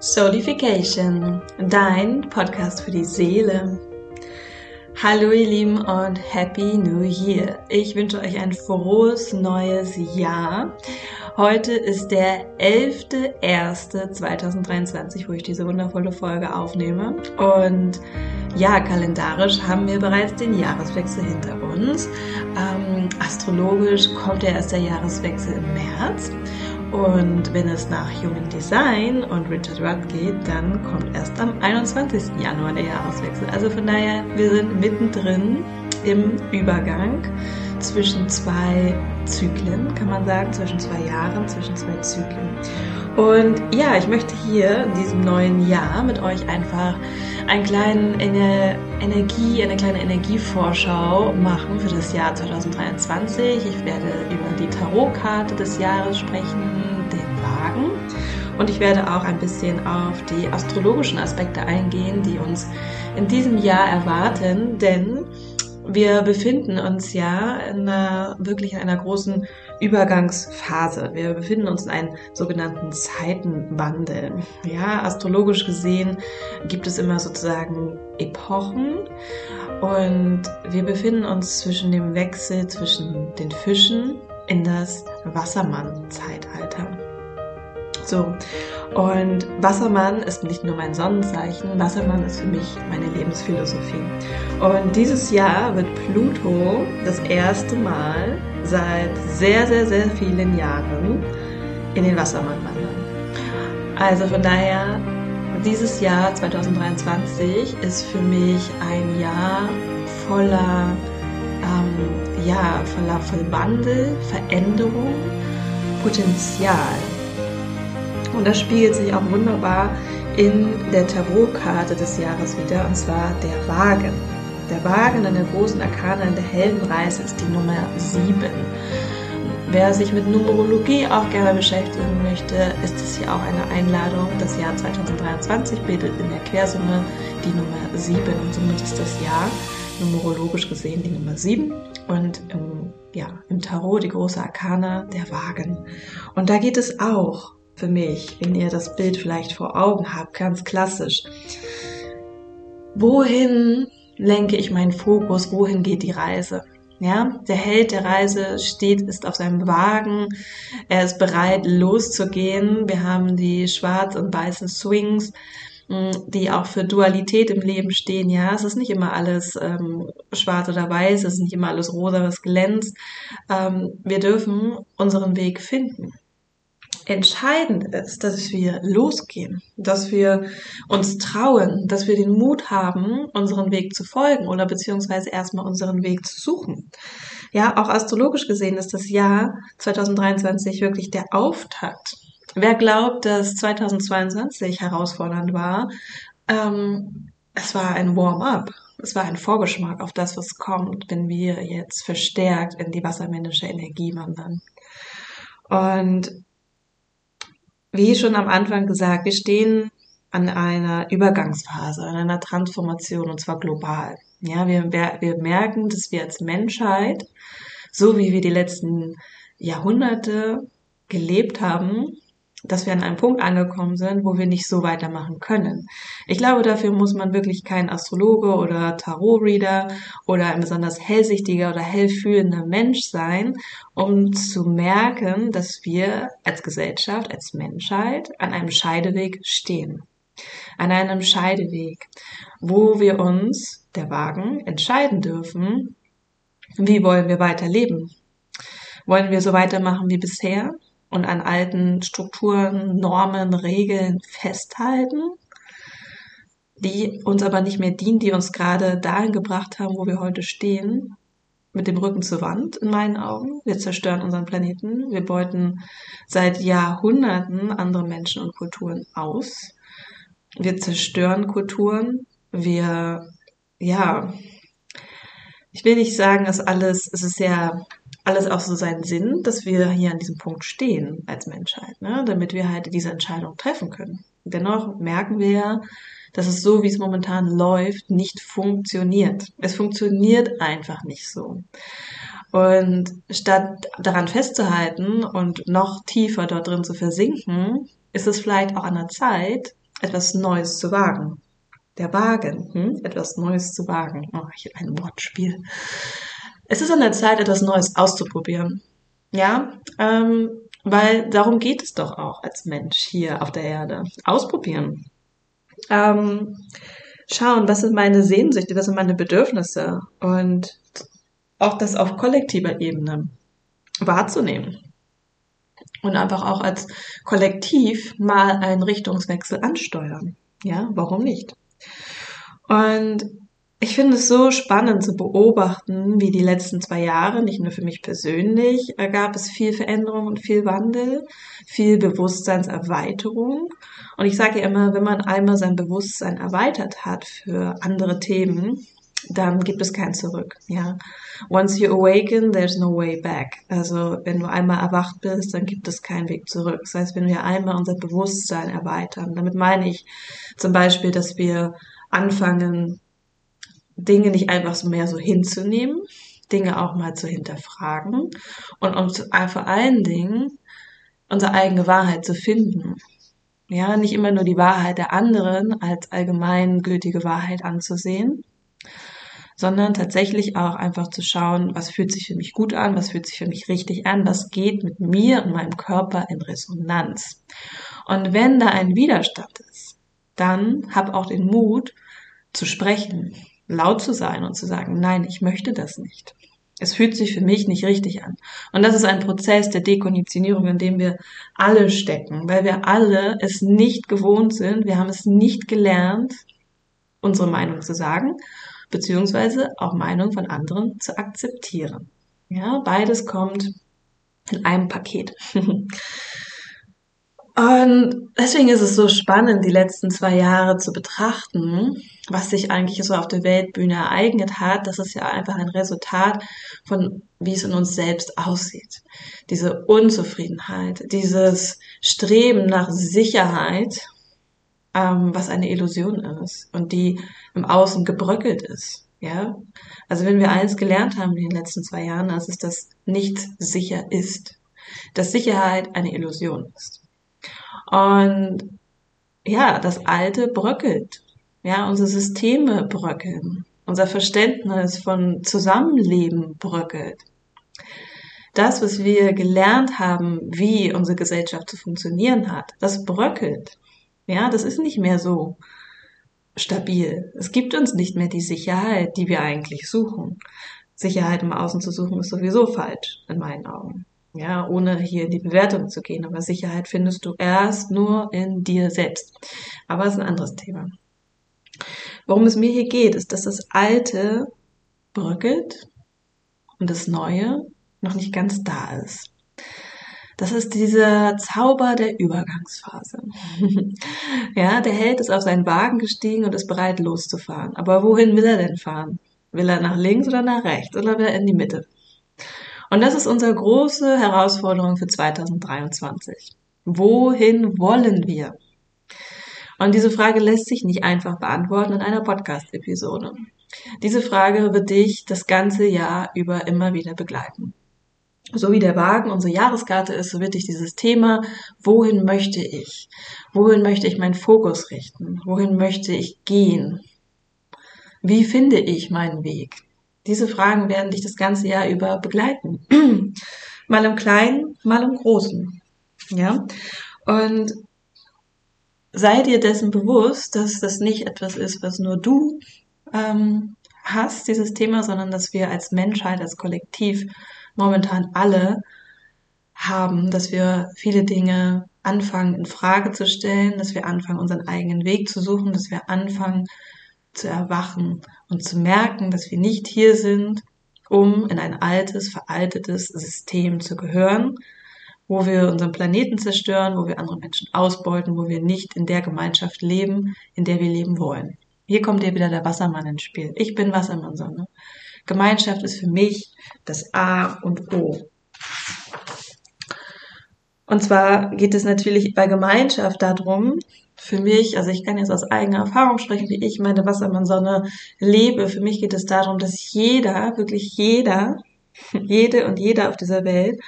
Soulification, dein Podcast für die Seele. Hallo ihr Lieben und Happy New Year. Ich wünsche euch ein frohes neues Jahr. Heute ist der 11.01.2023, wo ich diese wundervolle Folge aufnehme. Und ja, kalendarisch haben wir bereits den Jahreswechsel hinter uns. Ähm, astrologisch kommt ja erst der Jahreswechsel im März. Und wenn es nach Human Design und Richard Rudd geht, dann kommt erst am 21. Januar der Jahreswechsel. Also von daher, wir sind mittendrin im Übergang zwischen zwei Zyklen, kann man sagen, zwischen zwei Jahren, zwischen zwei Zyklen. Und ja, ich möchte hier in diesem neuen Jahr mit euch einfach einen kleinen Ener Energie, eine kleine Energievorschau machen für das Jahr 2023. Ich werde über die Tarotkarte des Jahres sprechen, den Wagen. Und ich werde auch ein bisschen auf die astrologischen Aspekte eingehen, die uns in diesem Jahr erwarten, denn wir befinden uns ja in einer, wirklich in einer großen Übergangsphase. Wir befinden uns in einem sogenannten Zeitenwandel. Ja, astrologisch gesehen gibt es immer sozusagen Epochen und wir befinden uns zwischen dem Wechsel zwischen den Fischen in das Wassermann-Zeitalter. So. Und Wassermann ist nicht nur mein Sonnenzeichen, Wassermann ist für mich meine Lebensphilosophie. Und dieses Jahr wird Pluto das erste Mal seit sehr, sehr, sehr vielen Jahren in den Wassermann wandern. Also von daher, dieses Jahr 2023 ist für mich ein Jahr voller, ähm, ja, voller, voller Wandel, Veränderung, Potenzial. Und das spiegelt sich auch wunderbar in der Tarotkarte des Jahres wieder, und zwar der Wagen. Der Wagen in der großen Arkana in der Heldenreise ist die Nummer 7. Wer sich mit Numerologie auch gerne beschäftigen möchte, ist es hier auch eine Einladung. Das Jahr 2023 bildet in der Quersumme die Nummer 7 und somit ist das Jahr numerologisch gesehen die Nummer 7 und im, ja, im Tarot die große Arkana der Wagen. Und da geht es auch für mich, wenn ihr das Bild vielleicht vor Augen habt, ganz klassisch. Wohin lenke ich meinen Fokus? Wohin geht die Reise? Ja, der Held der Reise steht, ist auf seinem Wagen. Er ist bereit, loszugehen. Wir haben die schwarz und weißen Swings, mm, die auch für Dualität im Leben stehen. Ja, es ist nicht immer alles ähm, schwarz oder weiß, es ist nicht immer alles rosa, was glänzt. Ähm, wir dürfen unseren Weg finden entscheidend ist, dass wir losgehen, dass wir uns trauen, dass wir den Mut haben, unseren Weg zu folgen oder beziehungsweise erstmal unseren Weg zu suchen. Ja, auch astrologisch gesehen ist das Jahr 2023 wirklich der Auftakt. Wer glaubt, dass 2022 herausfordernd war, ähm, es war ein Warm-up. Es war ein Vorgeschmack auf das, was kommt, wenn wir jetzt verstärkt in die wassermännische Energie wandern. Und wie schon am Anfang gesagt, wir stehen an einer Übergangsphase, an einer Transformation und zwar global. Ja, wir, wir merken, dass wir als Menschheit, so wie wir die letzten Jahrhunderte gelebt haben, dass wir an einem Punkt angekommen sind, wo wir nicht so weitermachen können. Ich glaube, dafür muss man wirklich kein Astrologe oder Tarot-Reader oder ein besonders hellsichtiger oder hellfühlender Mensch sein, um zu merken, dass wir als Gesellschaft, als Menschheit an einem Scheideweg stehen. An einem Scheideweg, wo wir uns, der Wagen, entscheiden dürfen, wie wollen wir weiterleben? Wollen wir so weitermachen wie bisher? Und an alten Strukturen, Normen, Regeln festhalten, die uns aber nicht mehr dienen, die uns gerade dahin gebracht haben, wo wir heute stehen, mit dem Rücken zur Wand in meinen Augen. Wir zerstören unseren Planeten. Wir beuten seit Jahrhunderten andere Menschen und Kulturen aus. Wir zerstören Kulturen. Wir, ja, ich will nicht sagen, dass alles, es ist ja alles auch so seinen Sinn, dass wir hier an diesem Punkt stehen als Menschheit, ne? damit wir halt diese Entscheidung treffen können. Dennoch merken wir ja, dass es so, wie es momentan läuft, nicht funktioniert. Es funktioniert einfach nicht so. Und statt daran festzuhalten und noch tiefer dort drin zu versinken, ist es vielleicht auch an der Zeit, etwas Neues zu wagen. Der Wagen, hm? etwas Neues zu wagen. Oh, ich habe ein Wortspiel. Es ist an der Zeit, etwas Neues auszuprobieren. Ja, ähm, weil darum geht es doch auch als Mensch hier auf der Erde. Ausprobieren. Ähm, schauen, was sind meine Sehnsüchte, was sind meine Bedürfnisse und auch das auf kollektiver Ebene wahrzunehmen. Und einfach auch als Kollektiv mal einen Richtungswechsel ansteuern. Ja, warum nicht? Und ich finde es so spannend zu beobachten, wie die letzten zwei Jahre, nicht nur für mich persönlich, gab es viel Veränderung und viel Wandel, viel Bewusstseinserweiterung. Und ich sage ja immer, wenn man einmal sein Bewusstsein erweitert hat für andere Themen, dann gibt es kein Zurück. Ja, once you awaken, there's no way back. Also wenn du einmal erwacht bist, dann gibt es keinen Weg zurück. Das heißt, wenn wir einmal unser Bewusstsein erweitern, damit meine ich zum Beispiel, dass wir anfangen, Dinge nicht einfach so mehr so hinzunehmen, Dinge auch mal zu hinterfragen und um vor allen Dingen unsere eigene Wahrheit zu finden. Ja, nicht immer nur die Wahrheit der anderen als allgemeingültige Wahrheit anzusehen, sondern tatsächlich auch einfach zu schauen, was fühlt sich für mich gut an, was fühlt sich für mich richtig an, was geht mit mir und meinem Körper in Resonanz. Und wenn da ein Widerstand ist, dann hab auch den Mut zu sprechen, laut zu sein und zu sagen, nein, ich möchte das nicht. Es fühlt sich für mich nicht richtig an. Und das ist ein Prozess der Dekonditionierung, in dem wir alle stecken, weil wir alle es nicht gewohnt sind, wir haben es nicht gelernt, unsere Meinung zu sagen, beziehungsweise auch Meinung von anderen zu akzeptieren. Ja, beides kommt in einem Paket. Und deswegen ist es so spannend, die letzten zwei Jahre zu betrachten, was sich eigentlich so auf der Weltbühne ereignet hat. Das ist ja einfach ein Resultat von, wie es in uns selbst aussieht. Diese Unzufriedenheit, dieses Streben nach Sicherheit, ähm, was eine Illusion ist und die im Außen gebröckelt ist. Ja, also wenn wir eins gelernt haben in den letzten zwei Jahren, dass es das nicht sicher ist, dass Sicherheit eine Illusion ist. Und ja, das Alte bröckelt. Ja, unsere Systeme bröckeln. Unser Verständnis von Zusammenleben bröckelt. Das, was wir gelernt haben, wie unsere Gesellschaft zu funktionieren hat, das bröckelt. Ja, das ist nicht mehr so stabil. Es gibt uns nicht mehr die Sicherheit, die wir eigentlich suchen. Sicherheit im Außen zu suchen ist sowieso falsch, in meinen Augen ja, ohne hier in die Bewertung zu gehen. Aber Sicherheit findest du erst nur in dir selbst. Aber es ist ein anderes Thema. Worum es mir hier geht, ist, dass das Alte bröckelt und das Neue noch nicht ganz da ist. Das ist dieser Zauber der Übergangsphase. ja, der Held ist auf seinen Wagen gestiegen und ist bereit loszufahren. Aber wohin will er denn fahren? Will er nach links oder nach rechts oder will er in die Mitte? Und das ist unsere große Herausforderung für 2023. Wohin wollen wir? Und diese Frage lässt sich nicht einfach beantworten in einer Podcast-Episode. Diese Frage wird dich das ganze Jahr über immer wieder begleiten. So wie der Wagen unsere Jahreskarte ist, so wird dich dieses Thema, wohin möchte ich? Wohin möchte ich meinen Fokus richten? Wohin möchte ich gehen? Wie finde ich meinen Weg? Diese Fragen werden dich das ganze Jahr über begleiten. mal im Kleinen, mal im Großen. Ja. Und sei dir dessen bewusst, dass das nicht etwas ist, was nur du ähm, hast, dieses Thema, sondern dass wir als Menschheit, als Kollektiv momentan alle haben, dass wir viele Dinge anfangen in Frage zu stellen, dass wir anfangen, unseren eigenen Weg zu suchen, dass wir anfangen, zu erwachen und zu merken, dass wir nicht hier sind, um in ein altes, veraltetes System zu gehören, wo wir unseren Planeten zerstören, wo wir andere Menschen ausbeuten, wo wir nicht in der Gemeinschaft leben, in der wir leben wollen. Hier kommt dir wieder der Wassermann ins Spiel. Ich bin Wassermann-Sonne. Gemeinschaft ist für mich das A und O. Und zwar geht es natürlich bei Gemeinschaft darum, für mich, also ich kann jetzt aus eigener Erfahrung sprechen, wie ich meine Wassermannsonne lebe. Für mich geht es darum, dass jeder, wirklich jeder, jede und jeder auf dieser Welt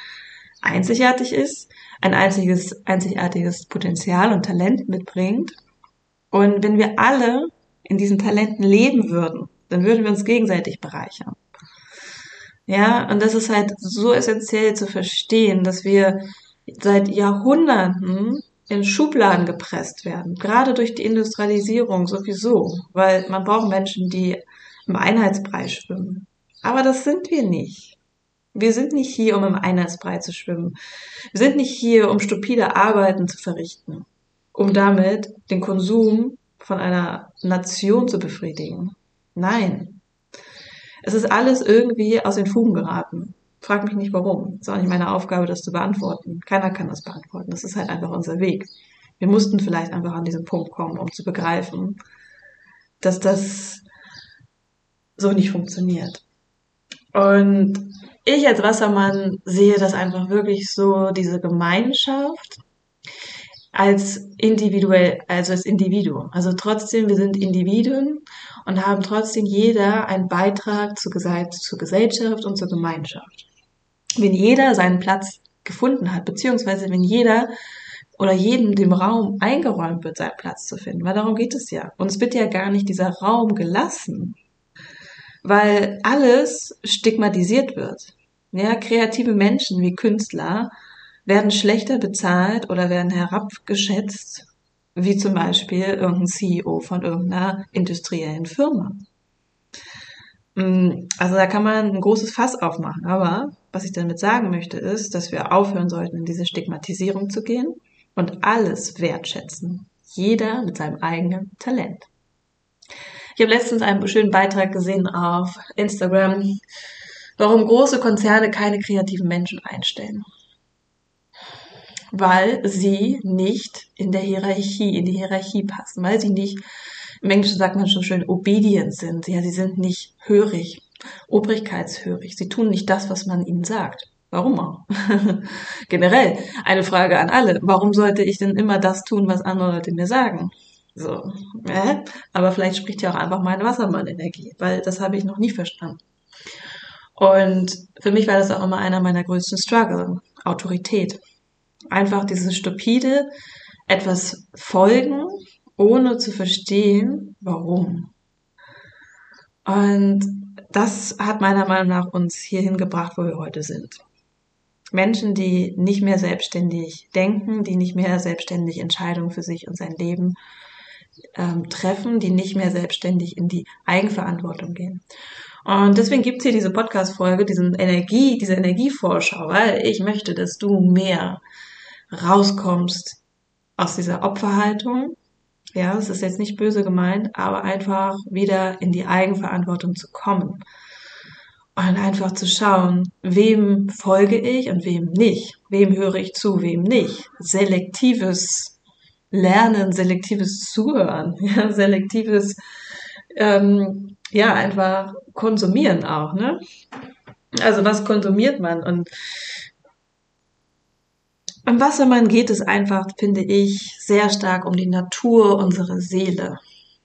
einzigartig ist, ein einziges, einzigartiges Potenzial und Talent mitbringt Und wenn wir alle in diesen Talenten leben würden, dann würden wir uns gegenseitig bereichern. Ja, und das ist halt so essentiell zu verstehen, dass wir seit Jahrhunderten in Schubladen gepresst werden, gerade durch die Industrialisierung sowieso, weil man braucht Menschen, die im Einheitsbrei schwimmen. Aber das sind wir nicht. Wir sind nicht hier, um im Einheitsbrei zu schwimmen. Wir sind nicht hier, um stupide Arbeiten zu verrichten, um damit den Konsum von einer Nation zu befriedigen. Nein. Es ist alles irgendwie aus den Fugen geraten. Frag mich nicht warum. Es ist auch nicht meine Aufgabe, das zu beantworten. Keiner kann das beantworten. Das ist halt einfach unser Weg. Wir mussten vielleicht einfach an diesen Punkt kommen, um zu begreifen, dass das so nicht funktioniert. Und ich als Wassermann sehe das einfach wirklich so, diese Gemeinschaft als individuell, also als Individuum. Also trotzdem, wir sind Individuen und haben trotzdem jeder einen Beitrag zur, zur Gesellschaft und zur Gemeinschaft wenn jeder seinen Platz gefunden hat, beziehungsweise wenn jeder oder jedem dem Raum eingeräumt wird, seinen Platz zu finden, weil darum geht es ja. Uns wird ja gar nicht dieser Raum gelassen, weil alles stigmatisiert wird. Ja, kreative Menschen wie Künstler werden schlechter bezahlt oder werden herabgeschätzt, wie zum Beispiel irgendein CEO von irgendeiner industriellen Firma. Mm, also da kann man ein großes Fass aufmachen. Aber was ich damit sagen möchte, ist, dass wir aufhören sollten, in diese Stigmatisierung zu gehen und alles wertschätzen. Jeder mit seinem eigenen Talent. Ich habe letztens einen schönen Beitrag gesehen auf Instagram, warum große Konzerne keine kreativen Menschen einstellen. Weil sie nicht in der Hierarchie, in die Hierarchie passen, weil sie nicht im Englischen sagt man schon schön obedient sind. Ja, sie sind nicht hörig, obrigkeitshörig. Sie tun nicht das, was man ihnen sagt. Warum auch? Generell eine Frage an alle. Warum sollte ich denn immer das tun, was andere Leute mir sagen? So, äh? aber vielleicht spricht ja auch einfach meine Wassermann-Energie, weil das habe ich noch nie verstanden. Und für mich war das auch immer einer meiner größten Struggle, Autorität. Einfach dieses stupide, etwas folgen, ohne zu verstehen, warum. Und das hat meiner Meinung nach uns hierhin gebracht, wo wir heute sind. Menschen, die nicht mehr selbstständig denken, die nicht mehr selbstständig Entscheidungen für sich und sein Leben ähm, treffen, die nicht mehr selbstständig in die Eigenverantwortung gehen. Und deswegen gibt's hier diese Podcast-Folge, diesen Energie, diese Energievorschau, weil ich möchte, dass du mehr rauskommst aus dieser Opferhaltung ja, es ist jetzt nicht böse gemeint, aber einfach wieder in die Eigenverantwortung zu kommen. Und einfach zu schauen, wem folge ich und wem nicht. Wem höre ich zu, wem nicht. Selektives Lernen, selektives Zuhören, ja, selektives, ähm, ja, einfach konsumieren auch, ne? Also was konsumiert man? Und beim Wassermann geht es einfach, finde ich, sehr stark um die Natur unserer Seele.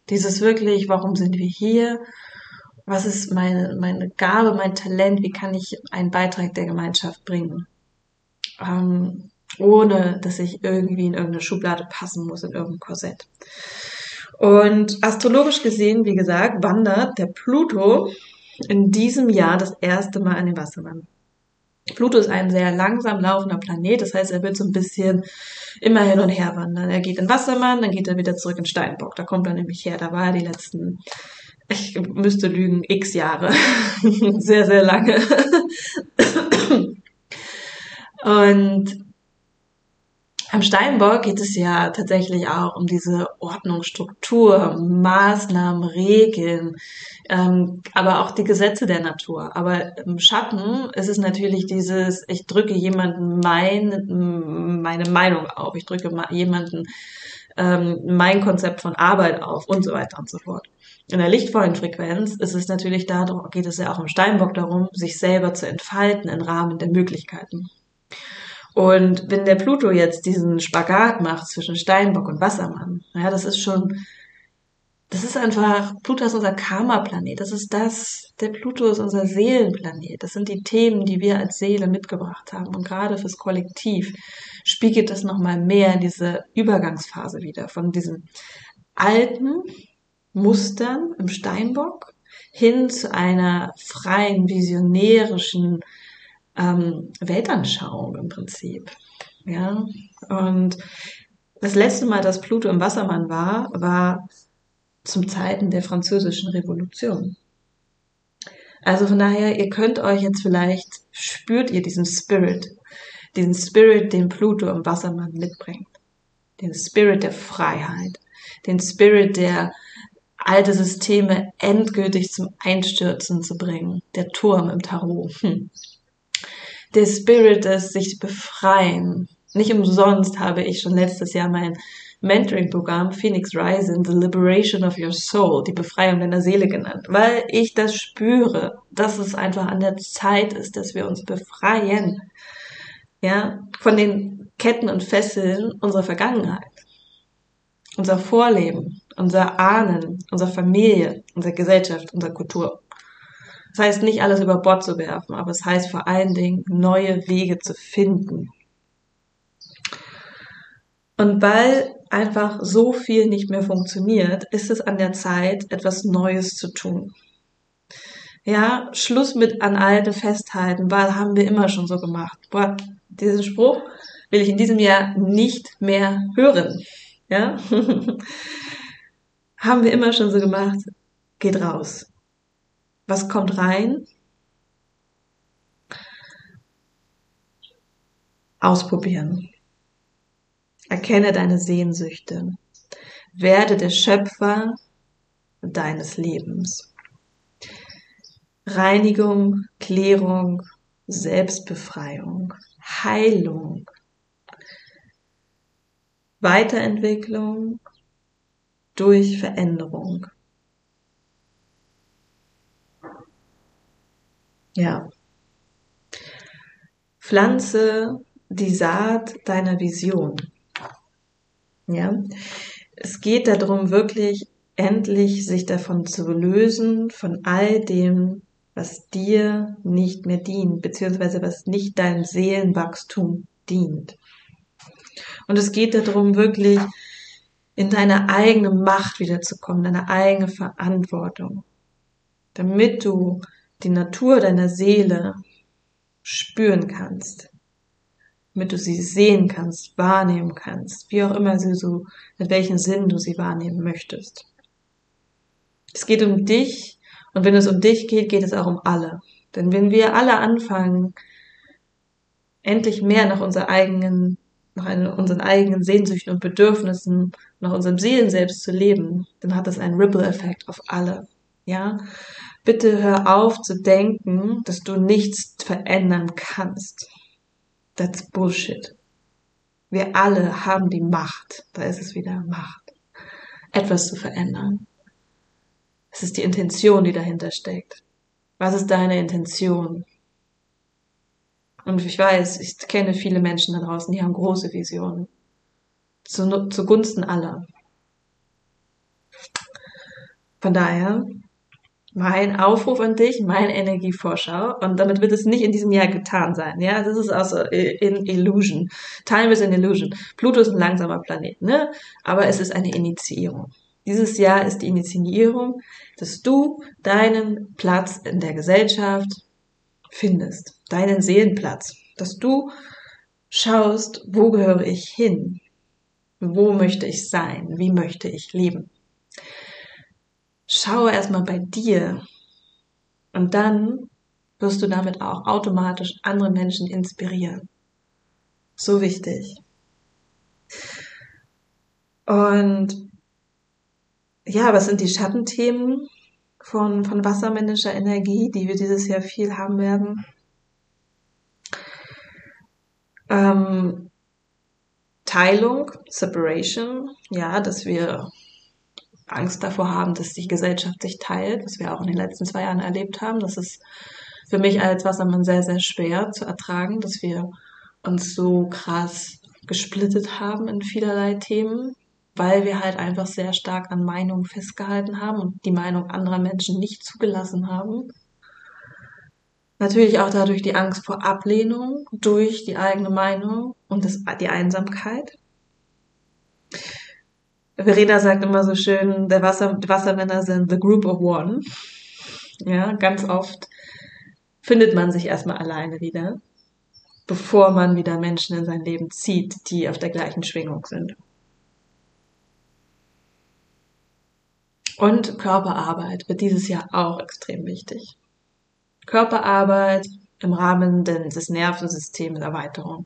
Dieses wirklich, warum sind wir hier? Was ist meine, meine Gabe, mein Talent? Wie kann ich einen Beitrag der Gemeinschaft bringen? Ähm, ohne, dass ich irgendwie in irgendeine Schublade passen muss, in irgendein Korsett. Und astrologisch gesehen, wie gesagt, wandert der Pluto in diesem Jahr das erste Mal an den Wassermann. Pluto ist ein sehr langsam laufender Planet, das heißt, er wird so ein bisschen immer hin und her wandern. Er geht in Wassermann, dann geht er wieder zurück in Steinbock. Da kommt er nämlich her. Da war er die letzten, ich müsste lügen, x Jahre. sehr, sehr lange. und am Steinbock geht es ja tatsächlich auch um diese Ordnung, Struktur, Maßnahmen, Regeln, ähm, aber auch die Gesetze der Natur. Aber im Schatten ist es natürlich dieses, ich drücke jemanden mein, meine Meinung auf, ich drücke jemanden ähm, mein Konzept von Arbeit auf und so weiter und so fort. In der lichtvollen Frequenz ist es natürlich darum, geht es ja auch im Steinbock darum, sich selber zu entfalten im Rahmen der Möglichkeiten. Und wenn der Pluto jetzt diesen Spagat macht zwischen Steinbock und Wassermann, ja, das ist schon, das ist einfach, Pluto ist unser Karma-Planet. Das ist das, der Pluto ist unser Seelenplanet. Das sind die Themen, die wir als Seele mitgebracht haben. Und gerade fürs Kollektiv spiegelt das nochmal mehr diese Übergangsphase wieder von diesem alten Mustern im Steinbock hin zu einer freien, visionärischen ähm, Weltanschauung im Prinzip. Ja, und das letzte Mal, dass Pluto im Wassermann war, war zum Zeiten der französischen Revolution. Also von daher, ihr könnt euch jetzt vielleicht, spürt ihr diesen Spirit, diesen Spirit, den Pluto im Wassermann mitbringt. Den Spirit der Freiheit, den Spirit der alte Systeme endgültig zum Einstürzen zu bringen. Der Turm im Tarot. Hm. Der Spirit des sich befreien. Nicht umsonst habe ich schon letztes Jahr mein Mentoring-Programm Phoenix Rising, The Liberation of Your Soul, die Befreiung deiner Seele genannt, weil ich das spüre, dass es einfach an der Zeit ist, dass wir uns befreien, ja, von den Ketten und Fesseln unserer Vergangenheit, unser Vorleben, unser Ahnen, unserer Familie, unserer Gesellschaft, unserer Kultur. Das heißt nicht alles über Bord zu werfen, aber es heißt vor allen Dingen neue Wege zu finden. Und weil einfach so viel nicht mehr funktioniert, ist es an der Zeit, etwas Neues zu tun. Ja, Schluss mit an alte festhalten, weil haben wir immer schon so gemacht. Boah, diesen Spruch will ich in diesem Jahr nicht mehr hören. Ja? haben wir immer schon so gemacht. Geht raus. Was kommt rein? Ausprobieren. Erkenne deine Sehnsüchte. Werde der Schöpfer deines Lebens. Reinigung, Klärung, Selbstbefreiung, Heilung, Weiterentwicklung durch Veränderung. Ja. Pflanze die Saat deiner Vision. Ja. Es geht darum, wirklich endlich sich davon zu lösen, von all dem, was dir nicht mehr dient, beziehungsweise was nicht deinem Seelenwachstum dient. Und es geht darum, wirklich in deine eigene Macht wiederzukommen, deine eigene Verantwortung, damit du die Natur deiner Seele spüren kannst, damit du sie sehen kannst, wahrnehmen kannst, wie auch immer sie so, mit welchem Sinn du sie wahrnehmen möchtest. Es geht um dich und wenn es um dich geht, geht es auch um alle. Denn wenn wir alle anfangen, endlich mehr nach unserer eigenen nach unseren eigenen Sehnsüchten und Bedürfnissen, nach unserem Seelen selbst zu leben, dann hat das einen Ripple-Effekt auf alle. Ja? Bitte hör auf zu denken, dass du nichts verändern kannst. That's Bullshit. Wir alle haben die Macht, da ist es wieder Macht, etwas zu verändern. Es ist die Intention, die dahinter steckt. Was ist deine Intention? Und ich weiß, ich kenne viele Menschen da draußen, die haben große Visionen. Zu, zugunsten aller. Von daher, mein Aufruf an dich, mein Energievorschau. Und damit wird es nicht in diesem Jahr getan sein. Ja, das ist also in Illusion. Time is an Illusion. Pluto ist ein langsamer Planet, ne? Aber es ist eine Initiierung. Dieses Jahr ist die Initiierung, dass du deinen Platz in der Gesellschaft findest deinen Seelenplatz, dass du schaust, wo gehöre ich hin? Wo möchte ich sein? Wie möchte ich leben? Schaue erstmal bei dir und dann wirst du damit auch automatisch andere Menschen inspirieren. So wichtig. Und ja, was sind die Schattenthemen von, von wassermännischer Energie, die wir dieses Jahr viel haben werden? Ähm, Teilung, Separation, ja, dass wir Angst davor haben, dass die Gesellschaft sich teilt, was wir auch in den letzten zwei Jahren erlebt haben. Das ist für mich als Wassermann sehr, sehr schwer zu ertragen, dass wir uns so krass gesplittet haben in vielerlei Themen, weil wir halt einfach sehr stark an Meinungen festgehalten haben und die Meinung anderer Menschen nicht zugelassen haben. Natürlich auch dadurch die Angst vor Ablehnung durch die eigene Meinung und das, die Einsamkeit. Verena sagt immer so schön, der Wasser, Wassermänner sind the group of one. Ja, ganz oft findet man sich erstmal alleine wieder, bevor man wieder Menschen in sein Leben zieht, die auf der gleichen Schwingung sind. Und Körperarbeit wird dieses Jahr auch extrem wichtig. Körperarbeit im Rahmen des Nervensystems Erweiterung.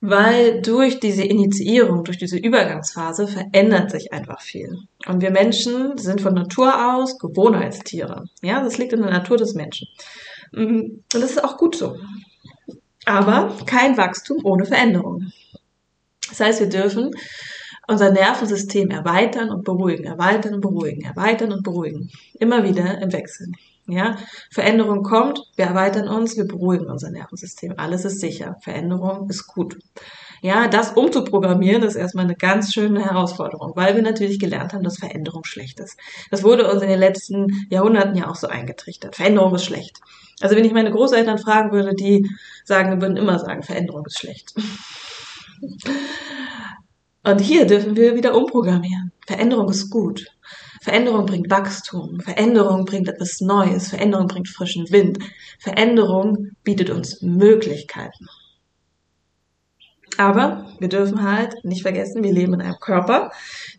Weil durch diese Initiierung, durch diese Übergangsphase verändert sich einfach viel. Und wir Menschen sind von Natur aus Gewohnheitstiere. Ja, das liegt in der Natur des Menschen. Und das ist auch gut so. Aber kein Wachstum ohne Veränderung. Das heißt, wir dürfen unser Nervensystem erweitern und beruhigen, erweitern und beruhigen, erweitern und beruhigen. Immer wieder im Wechsel. Ja, Veränderung kommt, wir erweitern uns, wir beruhigen unser Nervensystem. Alles ist sicher. Veränderung ist gut. Ja, das umzuprogrammieren ist erstmal eine ganz schöne Herausforderung, weil wir natürlich gelernt haben, dass Veränderung schlecht ist. Das wurde uns in den letzten Jahrhunderten ja auch so eingetrichtert. Veränderung ist schlecht. Also wenn ich meine Großeltern fragen würde, die sagen, würden immer sagen, Veränderung ist schlecht. Und hier dürfen wir wieder umprogrammieren. Veränderung ist gut. Veränderung bringt Wachstum. Veränderung bringt etwas Neues. Veränderung bringt frischen Wind. Veränderung bietet uns Möglichkeiten. Aber wir dürfen halt nicht vergessen, wir leben in einem Körper.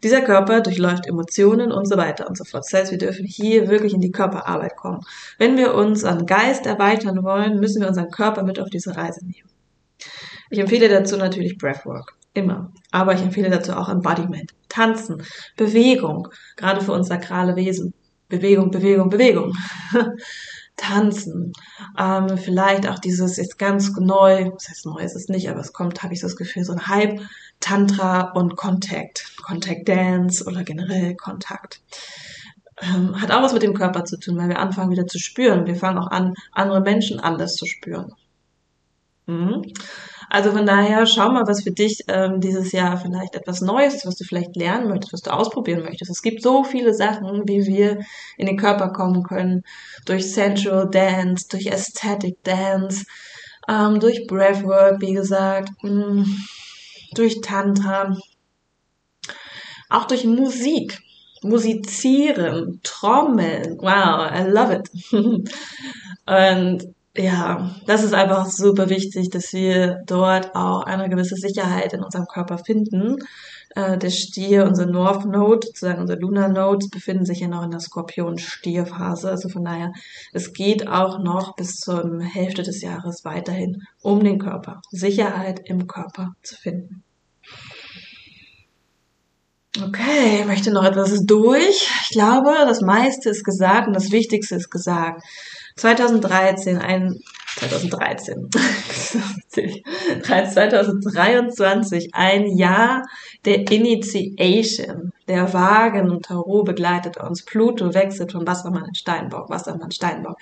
Dieser Körper durchläuft Emotionen und so weiter und so fort. Das heißt, wir dürfen hier wirklich in die Körperarbeit kommen. Wenn wir uns an Geist erweitern wollen, müssen wir unseren Körper mit auf diese Reise nehmen. Ich empfehle dazu natürlich Breathwork. Immer. Aber ich empfehle dazu auch Embodiment, Tanzen, Bewegung, gerade für uns sakrale Wesen. Bewegung, Bewegung, Bewegung. Tanzen, ähm, vielleicht auch dieses jetzt ganz neu, was heißt neu ist es nicht, aber es kommt, habe ich so das Gefühl, so ein Hype, Tantra und Contact, Contact Dance oder generell Kontakt. Ähm, hat auch was mit dem Körper zu tun, weil wir anfangen wieder zu spüren. Wir fangen auch an, andere Menschen anders zu spüren. Mhm. Also von daher schau mal, was für dich ähm, dieses Jahr vielleicht etwas Neues ist, was du vielleicht lernen möchtest, was du ausprobieren möchtest. Es gibt so viele Sachen, wie wir in den Körper kommen können. Durch Sensual Dance, durch Aesthetic Dance, ähm, durch Breathwork, wie gesagt, mh, mm, durch Tantra, auch durch Musik. Musizieren, Trommeln, wow, I love it. Und ja, das ist einfach super wichtig, dass wir dort auch eine gewisse Sicherheit in unserem Körper finden. Äh, der Stier, unser North Node, sozusagen unser Lunar Node, befinden sich ja noch in der Skorpion-Stier-Phase. Also von daher, es geht auch noch bis zur Hälfte des Jahres weiterhin um den Körper. Sicherheit im Körper zu finden. Okay, möchte noch etwas durch. Ich glaube, das meiste ist gesagt und das Wichtigste ist gesagt. 2013, ein 2013, 2023, ein Jahr der Initiation, der Wagen und Tarot begleitet uns. Pluto wechselt von Wassermann in Steinbock, Wassermann Steinbock.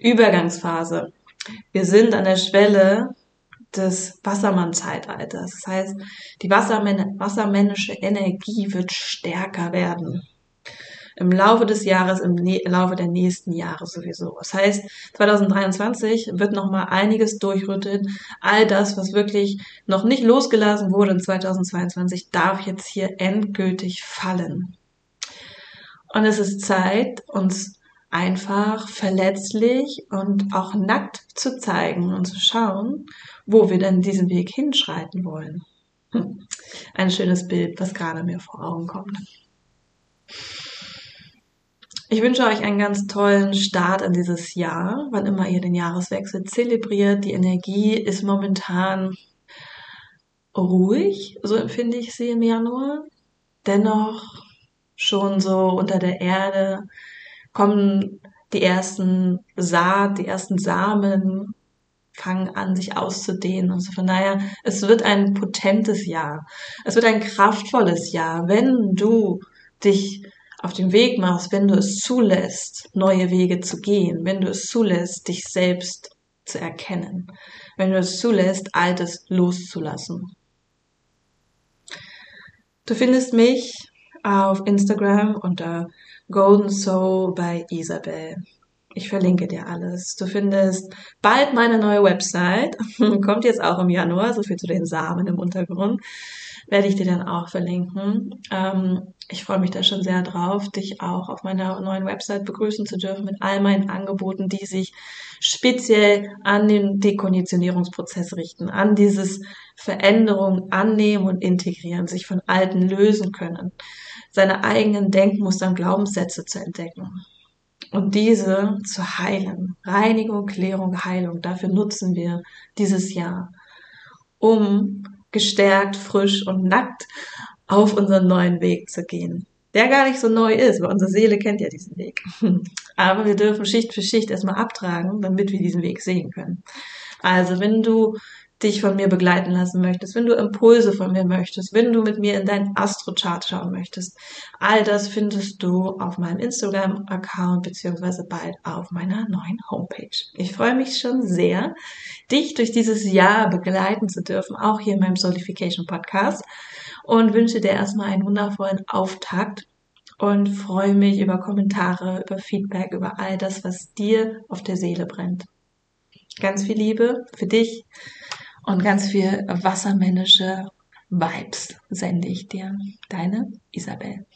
Übergangsphase. Wir sind an der Schwelle des Wassermann-Zeitalters. Das heißt, die wassermännische Energie wird stärker werden im Laufe des Jahres, im Laufe der nächsten Jahre sowieso. Das heißt, 2023 wird nochmal einiges durchrütteln. All das, was wirklich noch nicht losgelassen wurde in 2022, darf jetzt hier endgültig fallen. Und es ist Zeit, uns einfach verletzlich und auch nackt zu zeigen und zu schauen, wo wir denn diesen Weg hinschreiten wollen. Hm. Ein schönes Bild, was gerade mir vor Augen kommt. Ich wünsche euch einen ganz tollen Start in dieses Jahr, wann immer ihr den Jahreswechsel zelebriert. Die Energie ist momentan ruhig, so empfinde ich sie im Januar. Dennoch schon so unter der Erde kommen die ersten Saat, die ersten Samen fangen an, sich auszudehnen. Also von daher, es wird ein potentes Jahr. Es wird ein kraftvolles Jahr, wenn du dich auf dem Weg machst, wenn du es zulässt, neue Wege zu gehen, wenn du es zulässt, dich selbst zu erkennen, wenn du es zulässt, Altes loszulassen. Du findest mich auf Instagram unter Golden Soul bei Isabel. Ich verlinke dir alles. Du findest bald meine neue Website. Kommt jetzt auch im Januar, so viel zu den Samen im Untergrund. Werde ich dir dann auch verlinken. Ähm, ich freue mich da schon sehr drauf, dich auch auf meiner neuen Website begrüßen zu dürfen mit all meinen Angeboten, die sich speziell an den Dekonditionierungsprozess richten, an dieses Veränderung annehmen und integrieren, sich von Alten lösen können, seine eigenen Denkmuster und Glaubenssätze zu entdecken und diese zu heilen. Reinigung, Klärung, Heilung, dafür nutzen wir dieses Jahr, um gestärkt, frisch und nackt auf unseren neuen Weg zu gehen. Der gar nicht so neu ist, weil unsere Seele kennt ja diesen Weg. Aber wir dürfen Schicht für Schicht erstmal abtragen, damit wir diesen Weg sehen können. Also wenn du dich von mir begleiten lassen möchtest, wenn du Impulse von mir möchtest, wenn du mit mir in deinen Astrochart schauen möchtest, all das findest du auf meinem Instagram-Account beziehungsweise bald auf meiner neuen Homepage. Ich freue mich schon sehr, dich durch dieses Jahr begleiten zu dürfen, auch hier in meinem Solification Podcast und wünsche dir erstmal einen wundervollen Auftakt und freue mich über Kommentare, über Feedback, über all das, was dir auf der Seele brennt. Ganz viel Liebe für dich und ganz viel wassermännische Vibes sende ich dir. Deine Isabel.